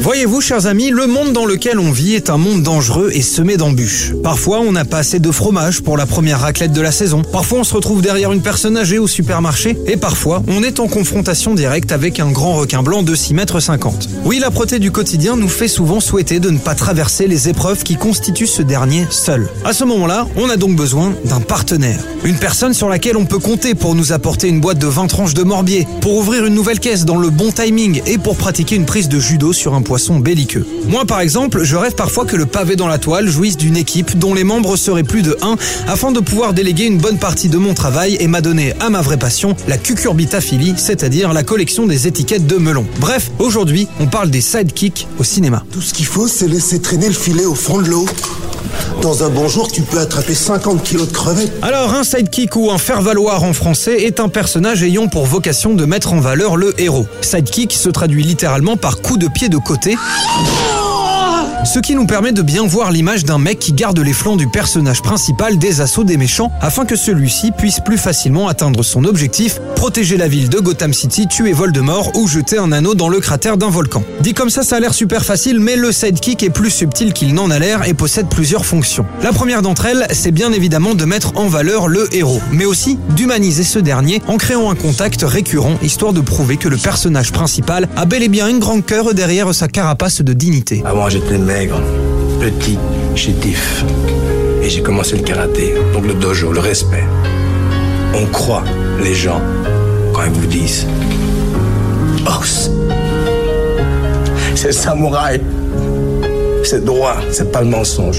Voyez-vous, chers amis, le monde dans lequel on vit est un monde dangereux et semé d'embûches. Parfois, on n'a pas assez de fromage pour la première raclette de la saison. Parfois, on se retrouve derrière une personne âgée au supermarché. Et parfois, on est en confrontation directe avec un grand requin blanc de 6 mètres 50. Oui, la proté du quotidien nous fait souvent souhaiter de ne pas traverser les épreuves qui constituent ce dernier seul. À ce moment-là, on a donc besoin d'un partenaire. Une personne sur laquelle on peut compter pour nous apporter une boîte de 20 tranches de morbier, pour ouvrir une nouvelle caisse dans le bon timing et pour pratiquer une prise de judo sur un poisson belliqueux. Moi par exemple, je rêve parfois que le pavé dans la toile jouisse d'une équipe dont les membres seraient plus de 1 afin de pouvoir déléguer une bonne partie de mon travail et m'adonner à ma vraie passion, la cucurbitaphilie, c'est-à-dire la collection des étiquettes de melon. Bref, aujourd'hui, on parle des sidekicks au cinéma. Tout ce qu'il faut, c'est laisser traîner le filet au fond de l'eau. Dans un bon jour, tu peux attraper 50 kilos de crevettes. Alors, un sidekick ou un faire-valoir en français est un personnage ayant pour vocation de mettre en valeur le héros. Sidekick se traduit littéralement par coup de pied de côté. Ce qui nous permet de bien voir l'image d'un mec qui garde les flancs du personnage principal des assauts des méchants afin que celui-ci puisse plus facilement atteindre son objectif, protéger la ville de Gotham City, tuer Voldemort ou jeter un anneau dans le cratère d'un volcan. Dit comme ça, ça a l'air super facile, mais le sidekick est plus subtil qu'il n'en a l'air et possède plusieurs fonctions. La première d'entre elles, c'est bien évidemment de mettre en valeur le héros, mais aussi d'humaniser ce dernier en créant un contact récurrent histoire de prouver que le personnage principal a bel et bien une grande cœur derrière sa carapace de dignité. J'étais maigre, petit, chétif. Et j'ai commencé le karaté, donc le dojo, le respect. On croit les gens quand ils vous disent os. C'est samouraï. C'est droit, c'est pas le mensonge.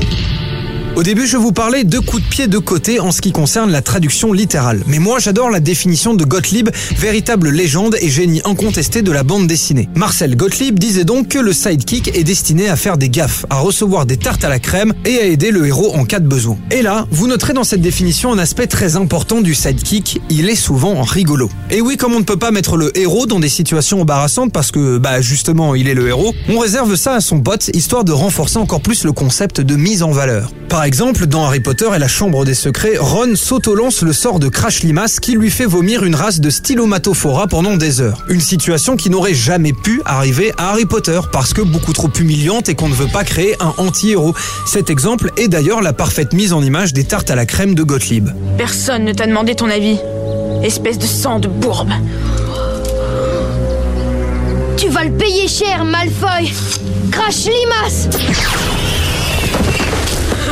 Au début, je vous parlais de coups de pied de côté en ce qui concerne la traduction littérale. Mais moi, j'adore la définition de Gottlieb, véritable légende et génie incontesté de la bande dessinée. Marcel Gottlieb disait donc que le sidekick est destiné à faire des gaffes, à recevoir des tartes à la crème et à aider le héros en cas de besoin. Et là, vous noterez dans cette définition un aspect très important du sidekick, il est souvent rigolo. Et oui, comme on ne peut pas mettre le héros dans des situations embarrassantes parce que, bah justement, il est le héros, on réserve ça à son pote, histoire de renforcer encore plus le concept de mise en valeur. Exemple, dans Harry Potter et la Chambre des Secrets, Ron s'autolance le sort de Crash Limas qui lui fait vomir une race de Stylomatophora pendant des heures. Une situation qui n'aurait jamais pu arriver à Harry Potter parce que beaucoup trop humiliante et qu'on ne veut pas créer un anti-héros. Cet exemple est d'ailleurs la parfaite mise en image des tartes à la crème de Gottlieb. Personne ne t'a demandé ton avis. Espèce de sang de bourbe. Tu vas le payer cher, Malfoy Crash Limas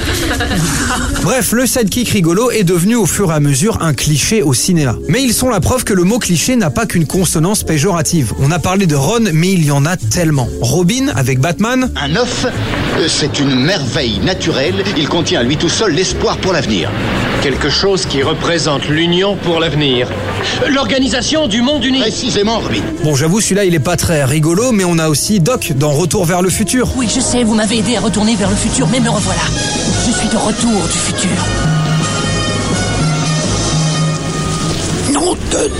Bref, le sidekick rigolo est devenu au fur et à mesure un cliché au cinéma. Mais ils sont la preuve que le mot cliché n'a pas qu'une consonance péjorative. On a parlé de Ron, mais il y en a tellement. Robin avec Batman, Un œuf, euh, c'est une merveille naturelle. Il contient à lui tout seul l'espoir pour l'avenir. Quelque chose qui représente l'union pour l'avenir. L'organisation du monde uni. Précisément, Robin. Bon, j'avoue, celui-là, il est pas très rigolo, mais on a aussi Doc dans Retour vers le futur. Oui, je sais, vous m'avez aidé à retourner vers le futur, mais me revoilà. Je suis de retour du futur. Non de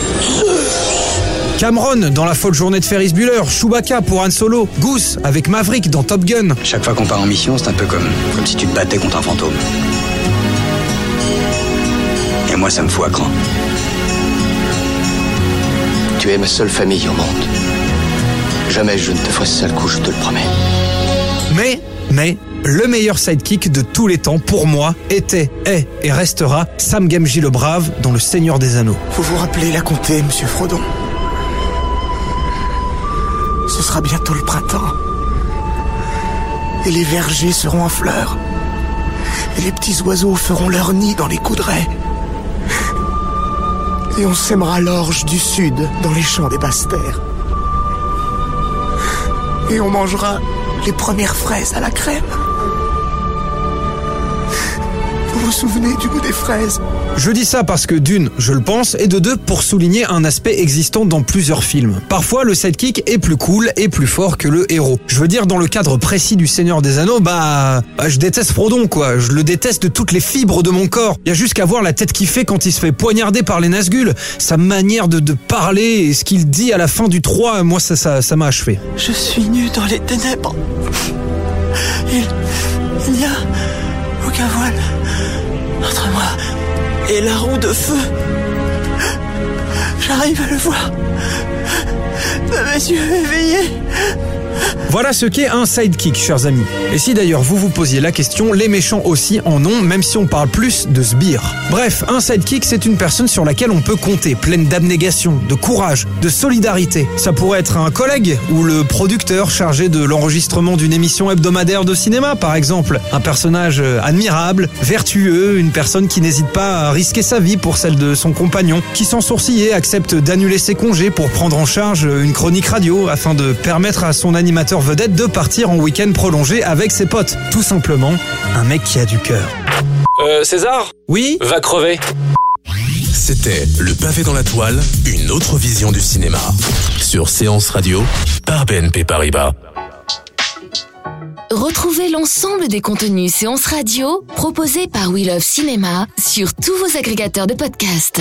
Cameron dans La folle journée de Ferris Bueller, Chewbacca pour Han Solo, Goose avec Maverick dans Top Gun. Chaque fois qu'on part en mission, c'est un peu comme, comme si tu te battais contre un fantôme. Et moi, ça me fout à cran. Tu es ma seule famille au monde. Jamais je ne te ferai sale coup, je te le promets. Mais, mais, le meilleur sidekick de tous les temps pour moi était, est et restera Sam Gamgee le Brave dans Le Seigneur des Anneaux. Faut vous rappeler la comté, monsieur Frodon. Ce sera bientôt le printemps. Et les vergers seront en fleurs. Et les petits oiseaux feront leur nid dans les coudrets. Et on sèmera l'orge du sud dans les champs des basses-terres. Et on mangera les premières fraises à la crème. Vous vous souvenez du goût des fraises Je dis ça parce que d'une, je le pense, et de deux, pour souligner un aspect existant dans plusieurs films. Parfois, le sidekick est plus cool et plus fort que le héros. Je veux dire, dans le cadre précis du Seigneur des Anneaux, bah, bah je déteste Frodon, quoi. Je le déteste de toutes les fibres de mon corps. Il y a juste qu'à voir la tête qu'il fait quand il se fait poignarder par les Nazgûl. Sa manière de, de parler et ce qu'il dit à la fin du 3, moi, ça, ça, ça m'a achevé. Je suis nu dans les ténèbres. Il, il n'y a aucun voile entre moi et la roue de feu. J'arrive à le voir. De mes yeux éveillés. Voilà ce qu'est un sidekick, chers amis. Et si d'ailleurs vous vous posiez la question, les méchants aussi en ont, même si on parle plus de sbires. Bref, un sidekick, c'est une personne sur laquelle on peut compter, pleine d'abnégation, de courage, de solidarité. Ça pourrait être un collègue ou le producteur chargé de l'enregistrement d'une émission hebdomadaire de cinéma, par exemple. Un personnage admirable, vertueux, une personne qui n'hésite pas à risquer sa vie pour celle de son compagnon, qui sans sourciller accepte d'annuler ses congés pour prendre en charge une chronique radio afin de permettre à son animateur vedette de partir en week-end prolongé avec ses potes. Tout simplement, un mec qui a du cœur. Euh, César Oui Va crever. C'était Le pavé dans la toile, une autre vision du cinéma. Sur Séance Radio, par BNP Paribas. Retrouvez l'ensemble des contenus séances radio proposés par We Love Cinéma sur tous vos agrégateurs de podcasts.